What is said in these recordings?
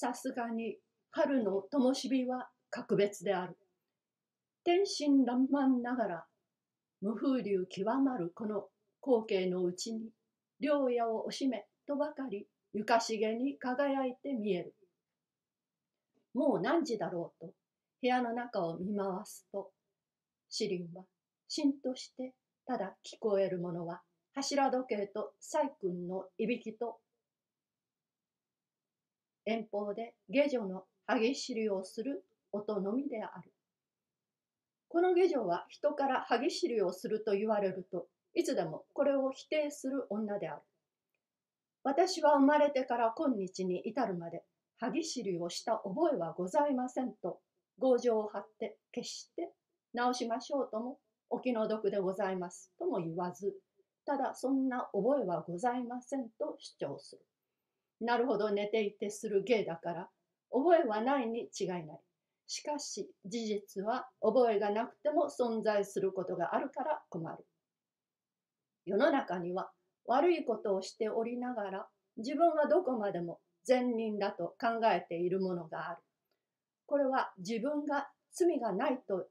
さすがに春の灯火は格別である。天真爛漫ながら無風流極まるこの光景のうちに両屋を押しめとばかり床しげに輝いて見える。もう何時だろうと部屋の中を見回すと、シリンはしんとしてただ聞こえるものは柱時計と細君のいびきと遠方で下女の激しりをする音のみである。この下女は人から歯ぎしりをすると言われるといつでもこれを否定する女である。私は生まれてから今日に至るまで歯ぎしりをした覚えはございませんと強情を張って決して直しましょうともお気の毒でございますとも言わずただそんな覚えはございませんと主張する。なるほど寝ていてする芸だから覚えはないに違いない。しかし事実は覚えがなくても存在することがあるから困る。世の中には悪いことをしておりながら自分はどこまでも善人だと考えているものがある。これは自分が罪がないと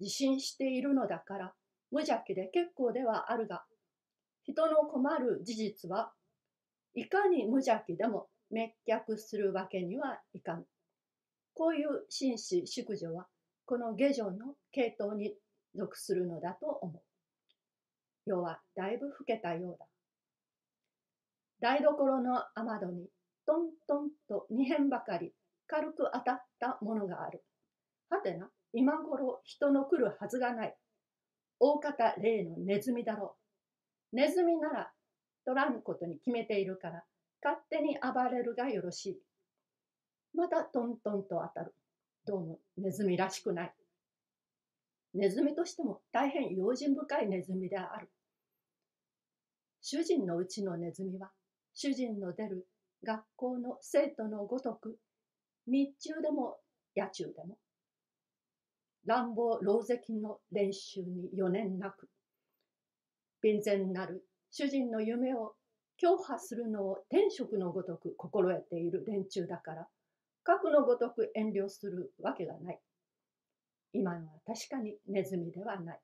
自信しているのだから無邪気で結構ではあるが人の困る事実はいかに無邪気でも滅却するわけにはいかぬ。こういう紳士淑女はこの下女の系統に属するのだと思う。夜はだいぶ更けたようだ。台所の雨戸にトントンと二辺ばかり軽く当たったものがある。はてな、今頃人の来るはずがない。大方例のネズミだろう。ネズミなら取らぬことに決めているから勝手に暴れるがよろしい。またトントンと当たる。どうもネズミらしくない。ネズミとしても大変用心深いネズミである。主人のうちのネズミは主人の出る学校の生徒のごとく日中でも野中でも乱暴狼藉の練習に余念なく便然なる主人の夢を強破するのを天職のごとく心得ている連中だから核のごとく遠慮するわけがない。今のは確かにネズミではない。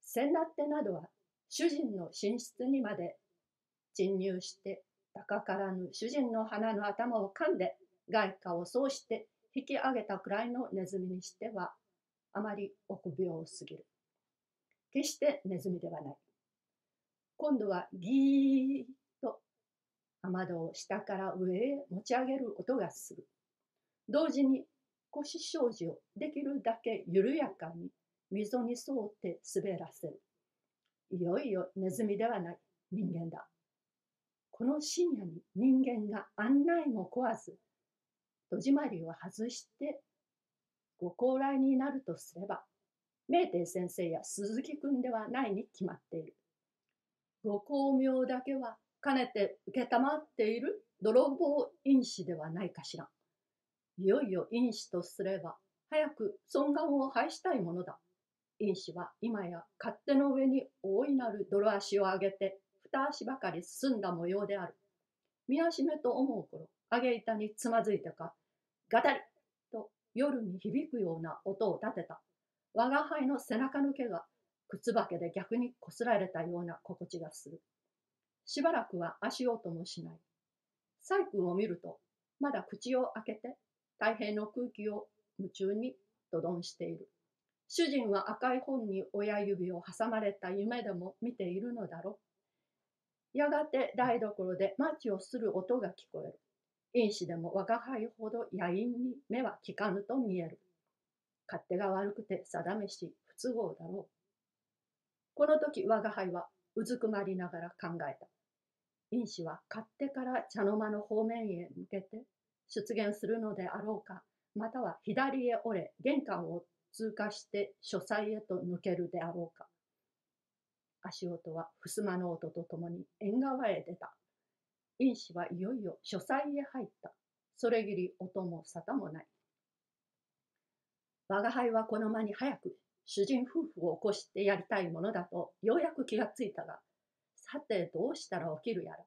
先だってなどは主人の寝室にまで侵入して高からぬ主人の鼻の頭を噛んで外貨をそうして引き上げたくらいのネズミにしてはあまり臆病すぎる。決してネズミではない。今度はギー雨戸を下から上へ持ち上げる音がする。同時に腰障子をできるだけ緩やかに溝に沿って滑らせる。いよいよネズミではない人間だ。この深夜に人間が案内も壊ず、戸締まりを外してご高麗になるとすれば、明帝先生や鈴木君ではないに決まっている。ご巧妙だけはかねて承っている泥棒因子ではないかしら。いよいよ因子とすれば、早く尊厳を拝したいものだ。因子は今や勝手の上に大いなる泥足を上げて、二足ばかり進んだ模様である。見足めと思う頃、上げ板につまずいてか、ガタリと夜に響くような音を立てた。我が輩の背中の毛が靴履けで逆にこすられたような心地がする。しばらくは足音もしない。細君を見ると、まだ口を開けて太平の空気を夢中にドドンしている。主人は赤い本に親指を挟まれた夢でも見ているのだろう。やがて台所でマッチをする音が聞こえる。因子でも我が輩ほど野因に目は利かぬと見える。勝手が悪くて定めし不都合だろう。この時我が輩はうずくまりながら考えた。因子は勝手から茶の間の方面へ向けて出現するのであろうか、または左へ折れ玄関を通過して書斎へと抜けるであろうか。足音は襖の音とともに縁側へ出た。因子はいよいよ書斎へ入った。それぎり音も沙汰もない。我が輩はこの間に早く主人夫婦を起こしてやりたいものだとようやく気がついたが、さてどうしたら起きるやら。